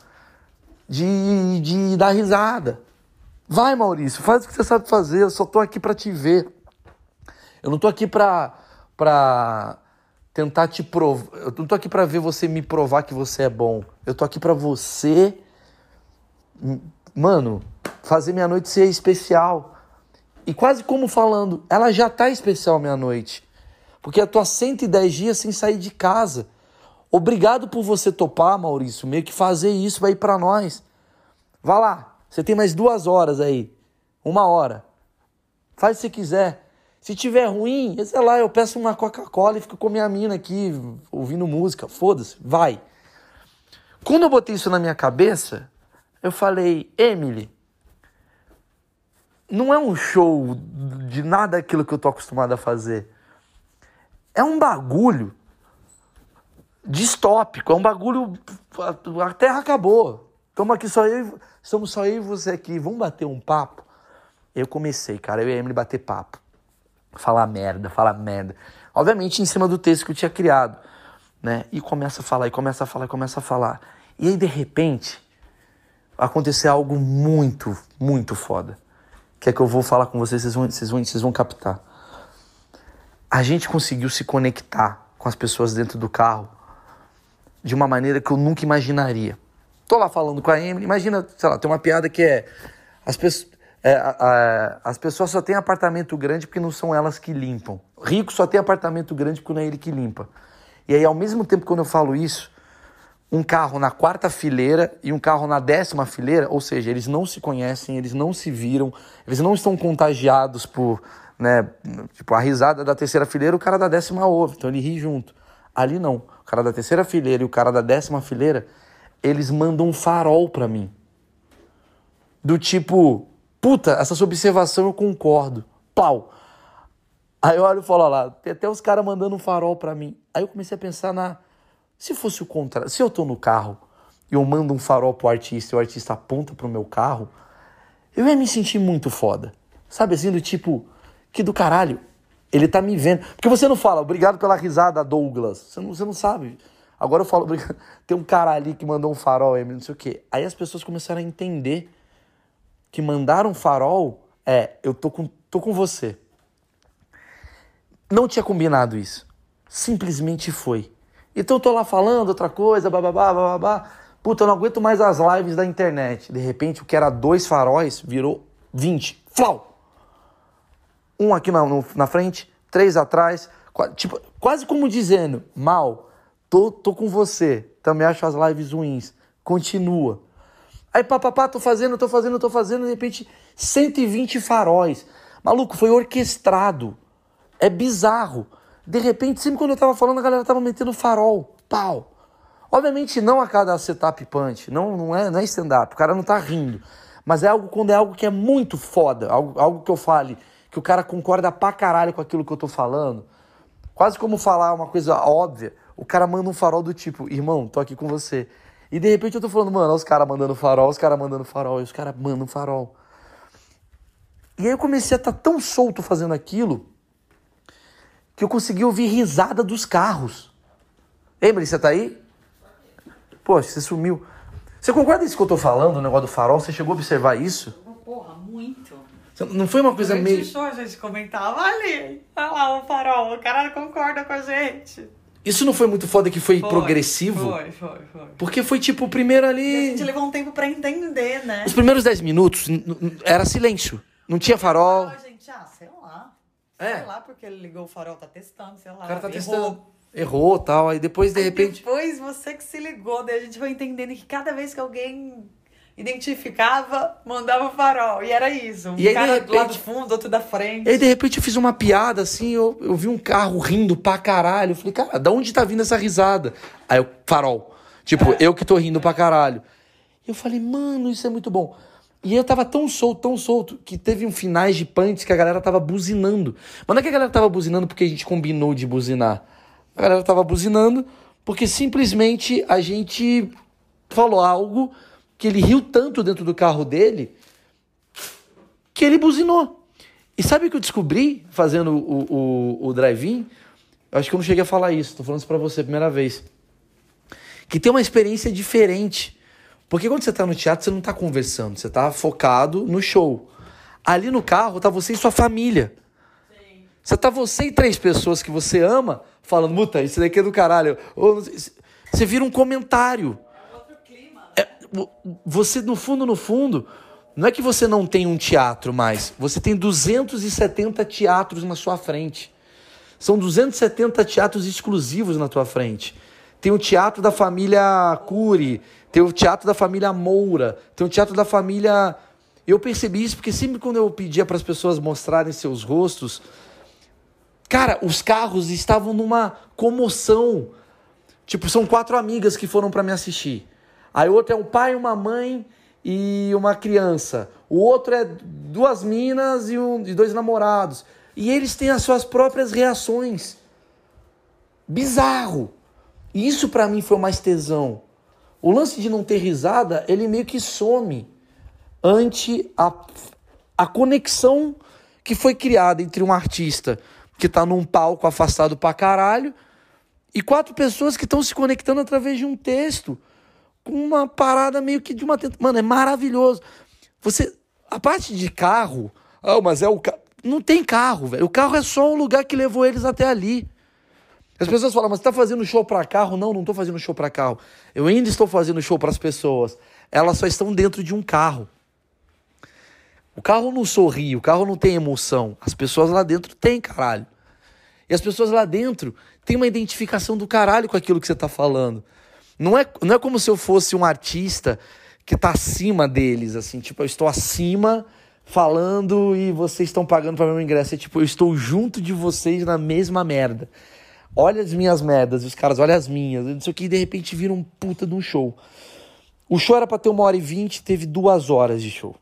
de, de dar risada. Vai, Maurício, faz o que você sabe fazer, eu só tô aqui para te ver. Eu não tô aqui pra, pra tentar te provar. Eu não tô aqui para ver você me provar que você é bom. Eu tô aqui para você, mano, fazer minha noite ser especial. E quase como falando, ela já tá especial minha noite. Porque eu tô há 110 dias sem sair de casa. Obrigado por você topar, Maurício, meio que fazer isso vai para nós. Vá lá, Você tem mais duas horas aí. Uma hora. Faz se quiser. Se tiver ruim, sei lá, eu peço uma Coca-Cola e fico com minha mina aqui, ouvindo música. Foda-se, vai. Quando eu botei isso na minha cabeça, eu falei, Emily, não é um show de nada aquilo que eu tô acostumado a fazer. É um bagulho distópico, é um bagulho. A Terra acabou. Estamos aqui só eu, estamos só eu e você aqui. Vamos bater um papo? Eu comecei, cara, eu e a Emily bater papo. Falar merda, falar merda. Obviamente em cima do texto que eu tinha criado, né? E começa a falar, e começa a falar, e começa a falar. E aí, de repente, aconteceu algo muito, muito foda. Que é que eu vou falar com vocês, vocês vão, vocês vão, vocês vão captar. A gente conseguiu se conectar com as pessoas dentro do carro de uma maneira que eu nunca imaginaria. Tô lá falando com a Emily, imagina, sei lá, tem uma piada que é as pessoas é, a, a, as pessoas só têm apartamento grande porque não são elas que limpam. Rico só tem apartamento grande porque não é ele que limpa. E aí, ao mesmo tempo, quando eu falo isso, um carro na quarta fileira e um carro na décima fileira, ou seja, eles não se conhecem, eles não se viram, eles não estão contagiados por, né, tipo, a risada da terceira fileira, o cara da décima ouve, então ele ri junto. Ali não, o cara da terceira fileira e o cara da décima fileira, eles mandam um farol para mim. Do tipo, puta, essa sua observação eu concordo. Pau. Aí eu olho e falo lá, tem até os caras mandando um farol para mim. Aí eu comecei a pensar na se fosse o contrário, se eu tô no carro e eu mando um farol pro artista e o artista aponta pro meu carro, eu ia me sentir muito foda. Sabe assim, do tipo, que do caralho, ele tá me vendo. Porque você não fala, obrigado pela risada, Douglas. Você não, você não sabe. Agora eu falo, *laughs* tem um cara ali que mandou um farol, Emily, não sei o quê. Aí as pessoas começaram a entender que mandar um farol é, eu tô com, tô com você. Não tinha combinado isso. Simplesmente foi. Então eu tô lá falando outra coisa, bababá, bababá. Puta, eu não aguento mais as lives da internet. De repente, o que era dois faróis virou 20. Flau! Um aqui na, no, na frente, três atrás. Tipo, quase como dizendo, mal, tô, tô com você. Também acho as lives ruins. Continua. Aí, papapá, tô fazendo, tô fazendo, tô fazendo. De repente, 120 faróis. Maluco, foi orquestrado. É bizarro. De repente, sempre quando eu tava falando, a galera tava metendo farol. Pau. Obviamente não a cada setup punch, não, não é, não é stand-up, o cara não tá rindo. Mas é algo quando é algo que é muito foda, algo, algo que eu fale, que o cara concorda pra caralho com aquilo que eu tô falando. Quase como falar uma coisa óbvia, o cara manda um farol do tipo, irmão, tô aqui com você. E de repente eu tô falando, mano, os caras mandando farol, os caras mandando farol, e os caras mandam farol. E aí eu comecei a estar tá tão solto fazendo aquilo que eu consegui ouvir risada dos carros. Emily, você tá aí? Poxa, você sumiu. Você concorda com isso que eu tô falando, o negócio do farol? Você chegou a observar isso? Porra, muito. Não foi uma coisa meio. show a gente comentava ali, olha lá o farol, o cara concorda com a gente. Isso não foi muito foda que foi, Foi, progressivo? Foi, foi, foi. Porque foi tipo o primeiro E a ali. gente levou um tempo pra entender, né? Os primeiros 10 minutos era silêncio. Não tinha farol. Ah, gente, ah, sei lá. É. Sei lá porque ele ligou o farol, tá testando, sei lá. O cara tá errou. testando. Errou tal. Aí depois, de Aí repente. Depois você que se ligou, daí a gente foi entendendo que cada vez que alguém identificava, mandava o farol. E era isso. Um E aí, cara do lado do repente- fundo, outro da frente. E aí, de repente, eu fiz uma piada assim, eu, eu vi um carro rindo pra caralho. Eu falei, cara, da onde tá vindo essa risada? Aí, o farol. Tipo, eu que tô rindo pra caralho. E eu falei, mano, isso é muito bom. E eu tava tão solto, tão solto, que teve um finais de punch que a galera tava buzinando. Mas não é que a galera tava buzinando porque a gente combinou de buzinar. A galera tava buzinando porque simplesmente a gente falou algo que ele riu tanto dentro do carro dele que ele buzinou. E sabe o que eu descobri fazendo o, o, o drive-in? Acho que eu não cheguei a falar isso, tô falando isso pra você a primeira vez. Que tem uma experiência diferente. Porque quando você tá no teatro, você não tá conversando, você tá focado no show. Ali no carro tá você e sua família. Você tá você e três pessoas que você ama falando, puta, isso daqui é do caralho. Você vira um comentário. Outro clima. É, vo- você, no fundo, no fundo, não é que você não tem um teatro mais. Você tem 270 teatros na sua frente. São 270 teatros exclusivos na tua frente. Tem o teatro da família Cury, tem o teatro da família Moura, tem o teatro da família Eu percebi isso porque sempre quando eu pedia para as pessoas mostrarem seus rostos, cara, os carros estavam numa comoção. Tipo, são quatro amigas que foram para me assistir. Aí outro é um pai, uma mãe e uma criança. O outro é duas minas e, um, e dois namorados. E eles têm as suas próprias reações. Bizarro. E isso para mim foi mais tesão. O lance de não ter risada, ele meio que some ante a, a conexão que foi criada entre um artista que tá num palco afastado pra caralho e quatro pessoas que estão se conectando através de um texto com uma parada meio que de uma mano é maravilhoso você a parte de carro ah mas é o não tem carro velho o carro é só um lugar que levou eles até ali as pessoas falam, mas você está fazendo show para carro? Não, não estou fazendo show para carro. Eu ainda estou fazendo show para as pessoas. Elas só estão dentro de um carro. O carro não sorri, o carro não tem emoção. As pessoas lá dentro têm, caralho. E as pessoas lá dentro têm uma identificação do caralho com aquilo que você está falando. Não é, não é como se eu fosse um artista que está acima deles, assim, tipo, eu estou acima falando e vocês estão pagando para meu ingresso. É tipo, eu estou junto de vocês na mesma merda olha as minhas merdas, os caras olha as minhas, não sei o que, e de repente vira um puta de um show. O show era pra ter uma hora e vinte, teve duas horas de show.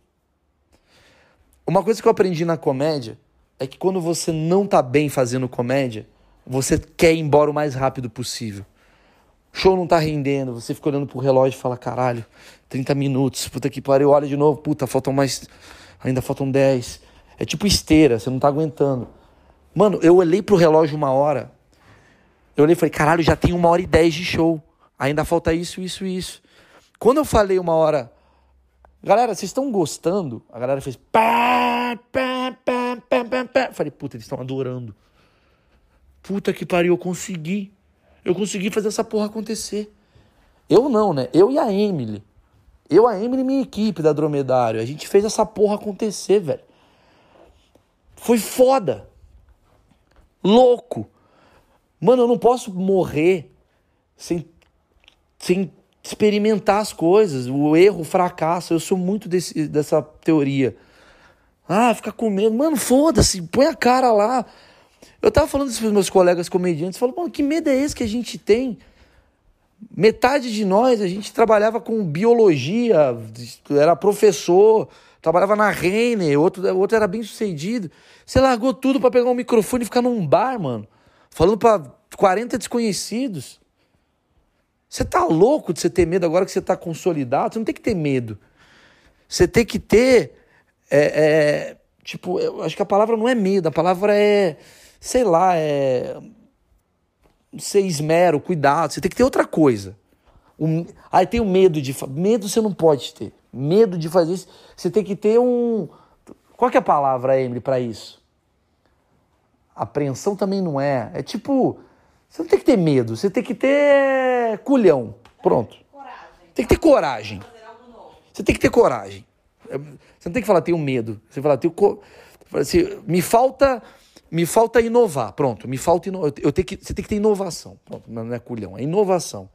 Uma coisa que eu aprendi na comédia é que quando você não tá bem fazendo comédia, você quer ir embora o mais rápido possível. Show não tá rendendo, você fica olhando pro relógio e fala, caralho, 30 minutos, puta que pariu, olha de novo, puta, faltam mais, ainda faltam 10. É tipo esteira, você não tá aguentando. Mano, eu olhei pro relógio uma hora, eu olhei e falei, caralho, já tem uma hora e dez de show. Ainda falta isso, isso e isso. Quando eu falei uma hora, galera, vocês estão gostando? A galera fez pá, pá, pá, pá, pá, pá. Falei, puta, eles estão adorando. Puta que pariu, eu consegui. Eu consegui fazer essa porra acontecer. Eu não, né? Eu e a Emily. Eu, a Emily e minha equipe da Dromedário. A gente fez essa porra acontecer, velho. Foi foda. Louco. Mano, eu não posso morrer sem, sem experimentar as coisas. O erro, o fracasso. Eu sou muito desse, dessa teoria. Ah, ficar com medo. Mano, foda-se, põe a cara lá. Eu tava falando isso para meus colegas comediantes. Falou, mano, que medo é esse que a gente tem? Metade de nós, a gente trabalhava com biologia, era professor, trabalhava na Renner, outro, outro era bem sucedido. Você largou tudo para pegar um microfone e ficar num bar, mano falando para 40 desconhecidos. Você tá louco de você ter medo agora que você tá consolidado? Você não tem que ter medo. Você tem que ter. É, é, tipo, eu acho que a palavra não é medo, a palavra é. Sei lá, é. Ser esmero, cuidado. Você tem que ter outra coisa. Um, aí tem o medo de. Medo você não pode ter. Medo de fazer isso. Você tem que ter um. Qual que é a palavra, Emily, para isso? Apreensão também não é. É tipo, você não tem que ter medo, você tem que ter culhão. Pronto. Coragem. Tem que ter coragem. Você tem que ter coragem. É, você não tem que falar, tenho medo. Você fala, tenho. Co... Assim, me falta. Me falta inovar. Pronto, me falta ino... eu tenho que Você tem que ter inovação. Pronto, não é culhão, é inovação.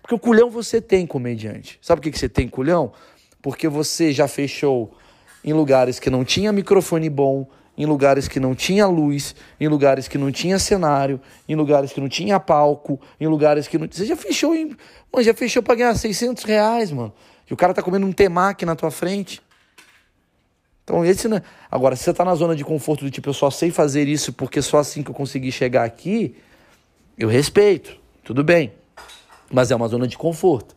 Porque o culhão você tem, comediante. Sabe por que você tem culhão? Porque você já fechou em lugares que não tinha microfone bom, em lugares que não tinha luz, em lugares que não tinha cenário, em lugares que não tinha palco, em lugares que não. Você já fechou em. Mano, já fechou pra ganhar 600 reais, mano. E o cara tá comendo um temaki na tua frente. Então, esse não é... Agora, se você tá na zona de conforto do tipo, eu só sei fazer isso porque só assim que eu consegui chegar aqui, eu respeito, tudo bem. Mas é uma zona de conforto.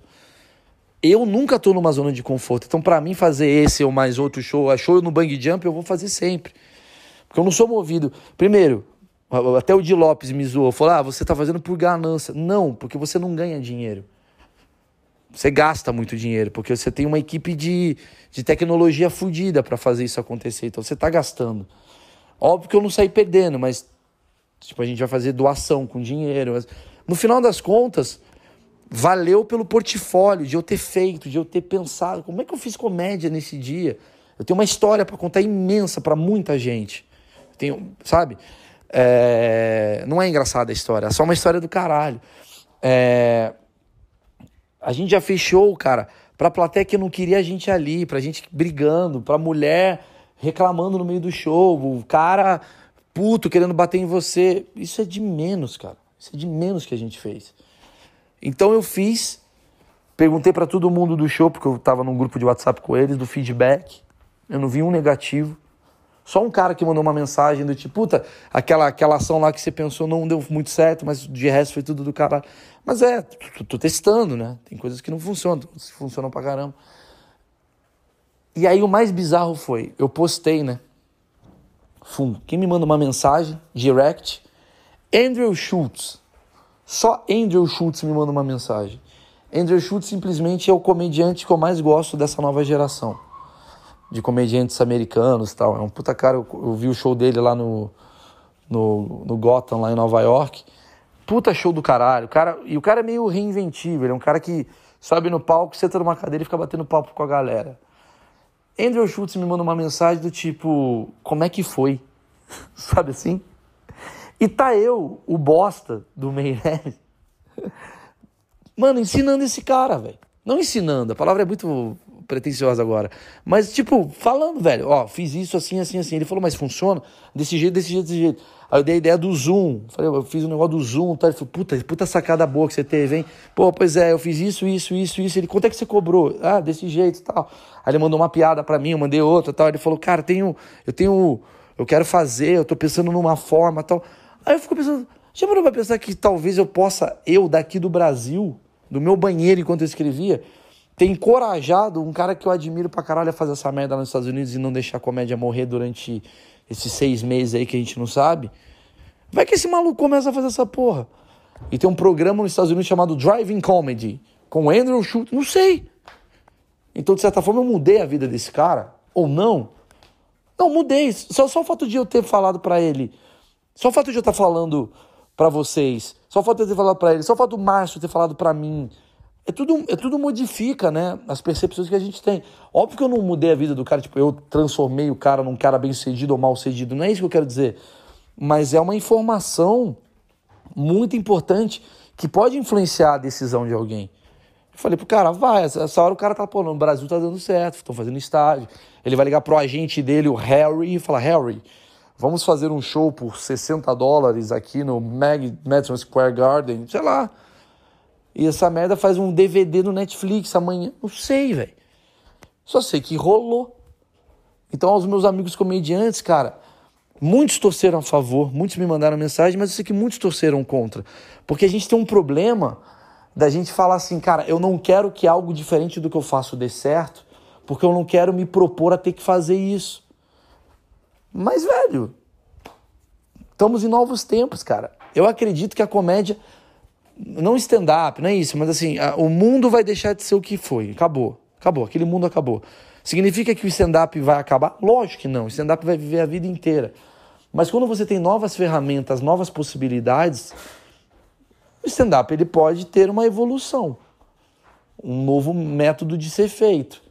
Eu nunca tô numa zona de conforto. Então, para mim, fazer esse ou mais outro show, a show no bang jump, eu vou fazer sempre. Porque eu não sou movido. Primeiro, até o Di Lopes me zoou. Falou: ah, você está fazendo por ganância. Não, porque você não ganha dinheiro. Você gasta muito dinheiro, porque você tem uma equipe de, de tecnologia fodida para fazer isso acontecer. Então você está gastando. Óbvio que eu não saí perdendo, mas tipo, a gente vai fazer doação com dinheiro. Mas, no final das contas, valeu pelo portfólio de eu ter feito, de eu ter pensado. Como é que eu fiz comédia nesse dia? Eu tenho uma história para contar imensa para muita gente. Tem, sabe? É, não é engraçada a história, é só uma história do caralho. É, a gente já fechou, cara, pra plateia que não queria a gente ali, pra gente brigando, pra mulher reclamando no meio do show, o cara puto querendo bater em você. Isso é de menos, cara. Isso é de menos que a gente fez. Então eu fiz, perguntei para todo mundo do show, porque eu tava num grupo de WhatsApp com eles, do feedback. Eu não vi um negativo. Só um cara que mandou uma mensagem do tipo, puta, aquela, aquela ação lá que você pensou não deu muito certo, mas de resto foi tudo do cara. Mas é, tô, tô testando, né? Tem coisas que não funcionam, funcionam pra caramba. E aí o mais bizarro foi, eu postei, né? Fum, quem me manda uma mensagem, direct, Andrew Schultz. Só Andrew Schultz me manda uma mensagem. Andrew Schultz simplesmente é o comediante que eu mais gosto dessa nova geração de comediantes americanos tal. É um puta cara, eu, eu, vi o show dele lá no, no, no Gotham, lá em Nova York. Puta show do caralho. O cara, e o cara é meio reinventivo, ele é um cara que sobe no palco, senta numa cadeira e fica batendo papo com a galera. Andrew Schultz me manda uma mensagem do tipo, como é que foi? *laughs* Sabe assim? E tá eu, o bosta do Meirelles, mano, ensinando esse cara, velho. Não ensinando, a palavra é muito pretensiosa agora. Mas, tipo, falando, velho, ó, fiz isso assim, assim, assim. Ele falou, mas funciona? Desse jeito, desse jeito, desse jeito. Aí eu dei a ideia do Zoom. Falei, eu fiz um negócio do Zoom, tá? Ele falou, puta, puta sacada boa que você teve, hein? Pô, pois é, eu fiz isso, isso, isso, isso. Ele, quanto é que você cobrou? Ah, desse jeito e tal. Aí ele mandou uma piada pra mim, eu mandei outra tal. Ele falou, cara, tenho, eu tenho, eu quero fazer, eu tô pensando numa forma tal. Aí eu fico pensando, já parou pra pensar que talvez eu possa, eu daqui do Brasil, do meu banheiro enquanto eu escrevia, ter encorajado um cara que eu admiro pra caralho a fazer essa merda nos Estados Unidos e não deixar a comédia morrer durante esses seis meses aí que a gente não sabe. Vai que esse maluco começa a fazer essa porra. E tem um programa nos Estados Unidos chamado Driving Comedy, com Andrew Schultz, não sei. Então, de certa forma, eu mudei a vida desse cara, ou não. Não, mudei. Só, só o fato de eu ter falado para ele, só o fato de eu estar falando para vocês, só o fato de eu ter falado para ele, só o fato do Márcio ter falado para mim, é tudo, é tudo modifica, né? As percepções que a gente tem. Óbvio que eu não mudei a vida do cara, tipo, eu transformei o cara num cara bem sucedido ou mal sucedido. Não é isso que eu quero dizer. Mas é uma informação muito importante que pode influenciar a decisão de alguém. Eu falei pro cara, vai, essa hora o cara tá, pô, no Brasil tá dando certo, estão fazendo estágio. Ele vai ligar pro agente dele, o Harry, e falar, Harry, vamos fazer um show por 60 dólares aqui no Madison Square Garden, sei lá. E essa merda faz um DVD no Netflix amanhã. Não sei, velho. Só sei que rolou. Então, aos meus amigos comediantes, cara, muitos torceram a favor, muitos me mandaram mensagem, mas eu sei que muitos torceram contra. Porque a gente tem um problema da gente falar assim, cara, eu não quero que algo diferente do que eu faço dê certo, porque eu não quero me propor a ter que fazer isso. Mas, velho, estamos em novos tempos, cara. Eu acredito que a comédia não stand-up, não é isso, mas assim, a, o mundo vai deixar de ser o que foi. Acabou. Acabou. Aquele mundo acabou. Significa que o stand-up vai acabar? Lógico que não. O stand-up vai viver a vida inteira. Mas quando você tem novas ferramentas, novas possibilidades, o stand-up ele pode ter uma evolução. Um novo método de ser feito.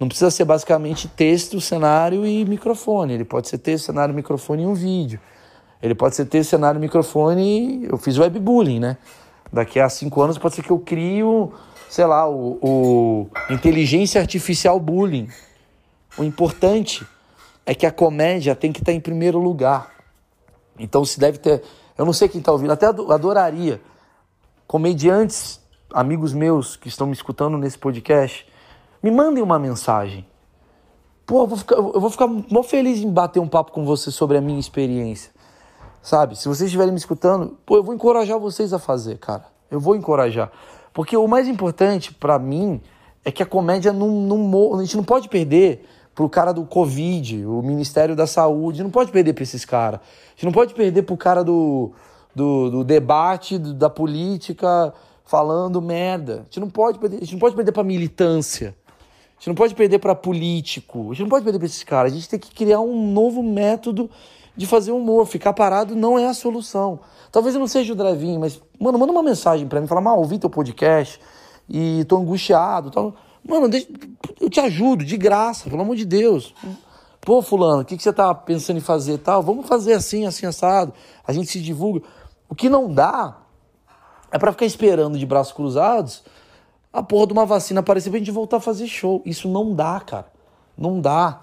Não precisa ser basicamente texto, cenário e microfone. Ele pode ser texto, cenário, microfone e um vídeo. Ele pode ser texto, cenário, microfone. Eu fiz webbullying, né? Daqui a cinco anos pode ser que eu crie, sei lá, o, o inteligência artificial bullying. O importante é que a comédia tem que estar em primeiro lugar. Então se deve ter. Eu não sei quem está ouvindo, até adoraria. Comediantes, amigos meus que estão me escutando nesse podcast, me mandem uma mensagem. Pô, eu vou ficar, eu vou ficar mó feliz em bater um papo com você sobre a minha experiência. Sabe? Se vocês estiverem me escutando, pô, eu vou encorajar vocês a fazer, cara. Eu vou encorajar. Porque o mais importante para mim é que a comédia não, não. A gente não pode perder pro cara do Covid, o Ministério da Saúde. Não pode perder pra esses caras. A gente não pode perder pro cara do, do, do debate, do, da política, falando merda. A gente não pode perder, a gente não pode perder pra militância. A gente não pode perder para político. A gente não pode perder pra esses caras. A gente tem que criar um novo método de fazer humor. Ficar parado não é a solução. Talvez eu não seja o drive mas, mano, manda uma mensagem para mim, fala, mal, ouvi teu podcast e tô angustiado. Tal. Mano, deixa, eu te ajudo, de graça, pelo amor de Deus. Pô, fulano, o que, que você tá pensando em fazer tal? Vamos fazer assim, assim, assado. A gente se divulga. O que não dá é para ficar esperando de braços cruzados a porra de uma vacina aparecer pra gente voltar a fazer show. Isso não dá, cara. Não dá.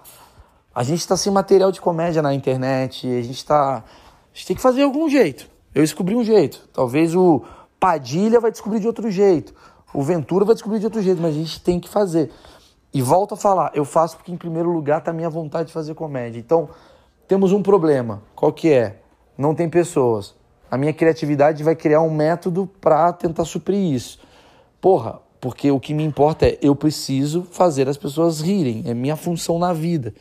A gente tá sem material de comédia na internet, a gente tá. A gente tem que fazer algum jeito. Eu descobri um jeito. Talvez o Padilha vai descobrir de outro jeito. O Ventura vai descobrir de outro jeito, mas a gente tem que fazer. E volto a falar, eu faço porque em primeiro lugar tá a minha vontade de fazer comédia. Então, temos um problema. Qual que é? Não tem pessoas. A minha criatividade vai criar um método para tentar suprir isso. Porra, porque o que me importa é eu preciso fazer as pessoas rirem, é minha função na vida.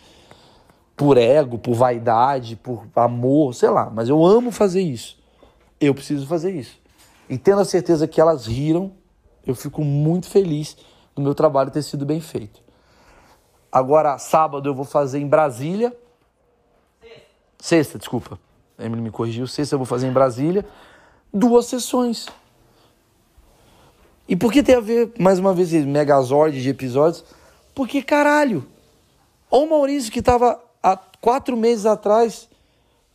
Por ego, por vaidade, por amor, sei lá, mas eu amo fazer isso. Eu preciso fazer isso. E tendo a certeza que elas riram, eu fico muito feliz do meu trabalho ter sido bem feito. Agora, sábado eu vou fazer em Brasília. Sexta, Sexta desculpa. A Emily me corrigiu. Sexta eu vou fazer em Brasília. Duas sessões. E por que tem a ver, mais uma vez, megazord de episódios? Porque, caralho, olha o Maurício que tava há quatro meses atrás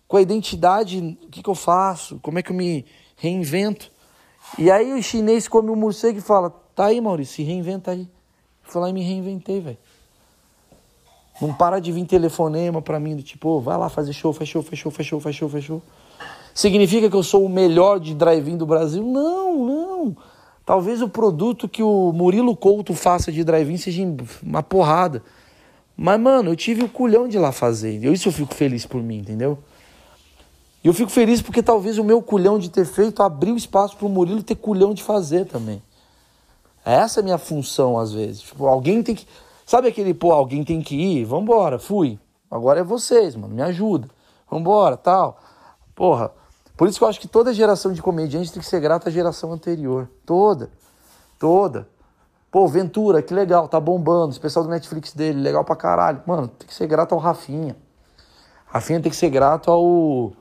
com a identidade, o que, que eu faço, como é que eu me reinvento. E aí o chinês come o morcego e fala, tá aí Maurício, se reinventa aí. Eu lá e me reinventei, velho. Não para de vir telefonema pra mim, do tipo, oh, vai lá fazer show, show, faz show, faz show. Significa que eu sou o melhor de drive-in do Brasil? Não, não. Talvez o produto que o Murilo Couto faça de drive-in seja uma porrada. Mas, mano, eu tive o culhão de ir lá fazer. Eu, isso eu fico feliz por mim, entendeu? E eu fico feliz porque talvez o meu culhão de ter feito abriu espaço para o Murilo ter culhão de fazer também. Essa é a minha função, às vezes. Tipo, alguém tem que. Sabe aquele, pô, alguém tem que ir? Vambora, fui. Agora é vocês, mano, me ajuda. Vambora, tal. Porra. Por isso que eu acho que toda geração de comediantes tem que ser grata à geração anterior. Toda. Toda. Pô, Ventura, que legal, tá bombando. Esse pessoal do Netflix dele, legal pra caralho. Mano, tem que ser grato ao Rafinha. Rafinha tem que ser grato ao,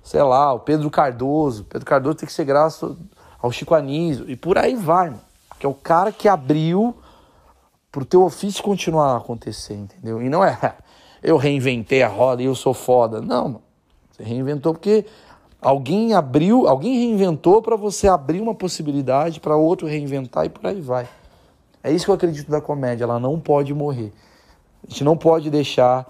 sei lá, ao Pedro Cardoso. Pedro Cardoso tem que ser grato ao Chico Anísio. E por aí vai, mano. Que é o cara que abriu pro teu ofício continuar a acontecer, entendeu? E não é *laughs* eu reinventei a roda e eu sou foda. Não, mano. Você reinventou porque alguém abriu, alguém reinventou para você abrir uma possibilidade para outro reinventar e por aí vai. É isso que eu acredito da comédia, ela não pode morrer. A gente não pode deixar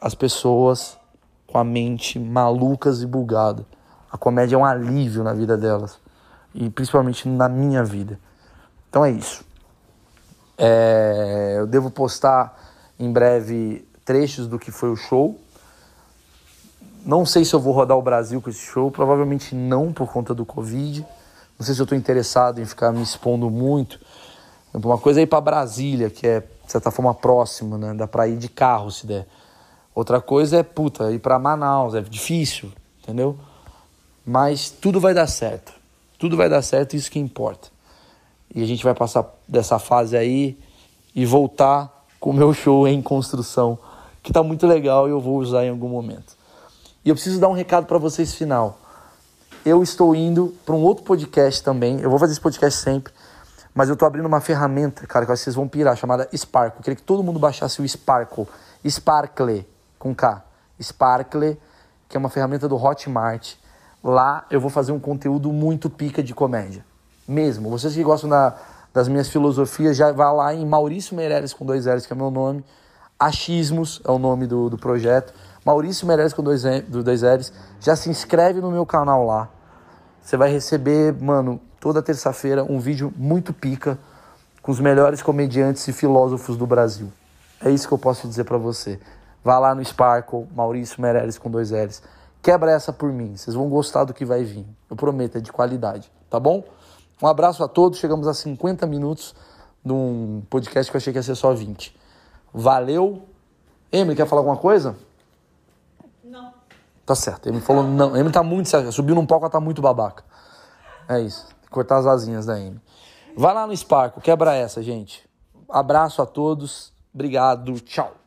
as pessoas com a mente malucas e bugada. A comédia é um alívio na vida delas e principalmente na minha vida. Então é isso. É, eu devo postar em breve trechos do que foi o show. Não sei se eu vou rodar o Brasil com esse show, provavelmente não por conta do Covid. Não sei se eu estou interessado em ficar me expondo muito. Uma coisa é ir para Brasília, que é, de certa forma, próximo, né? Dá para ir de carro se der. Outra coisa é, puta, ir para Manaus, é difícil, entendeu? Mas tudo vai dar certo. Tudo vai dar certo, isso que importa. E a gente vai passar dessa fase aí e voltar com o meu show em construção, que tá muito legal e eu vou usar em algum momento. E eu preciso dar um recado para vocês final. Eu estou indo para um outro podcast também. Eu vou fazer esse podcast sempre, mas eu tô abrindo uma ferramenta, cara, que vocês vão pirar, chamada Sparkle. Eu queria que todo mundo baixasse o Sparkle, Sparkle com K. Sparkle, que é uma ferramenta do Hotmart. Lá eu vou fazer um conteúdo muito pica de comédia mesmo. Vocês que gostam da, das minhas filosofias, já vá lá em Maurício Meireles com dois L's, que é meu nome. Achismos é o nome do, do projeto. Maurício Meireles com dois, do dois L's. Já se inscreve no meu canal lá. Você vai receber, mano, toda terça-feira um vídeo muito pica com os melhores comediantes e filósofos do Brasil. É isso que eu posso dizer para você. Vá lá no Sparkle, Maurício Meireles com dois L's. Quebra essa por mim. Vocês vão gostar do que vai vir. Eu prometo, é de qualidade. Tá bom? Um abraço a todos. Chegamos a 50 minutos num podcast que eu achei que ia ser só 20. Valeu. Emily, quer falar alguma coisa? Não. Tá certo. Emily falou não. Emily tá muito. Subiu num palco, ela tá muito babaca. É isso. Cortar as asinhas da Emily. Vai lá no Sparco, quebra essa, gente. Abraço a todos. Obrigado. Tchau.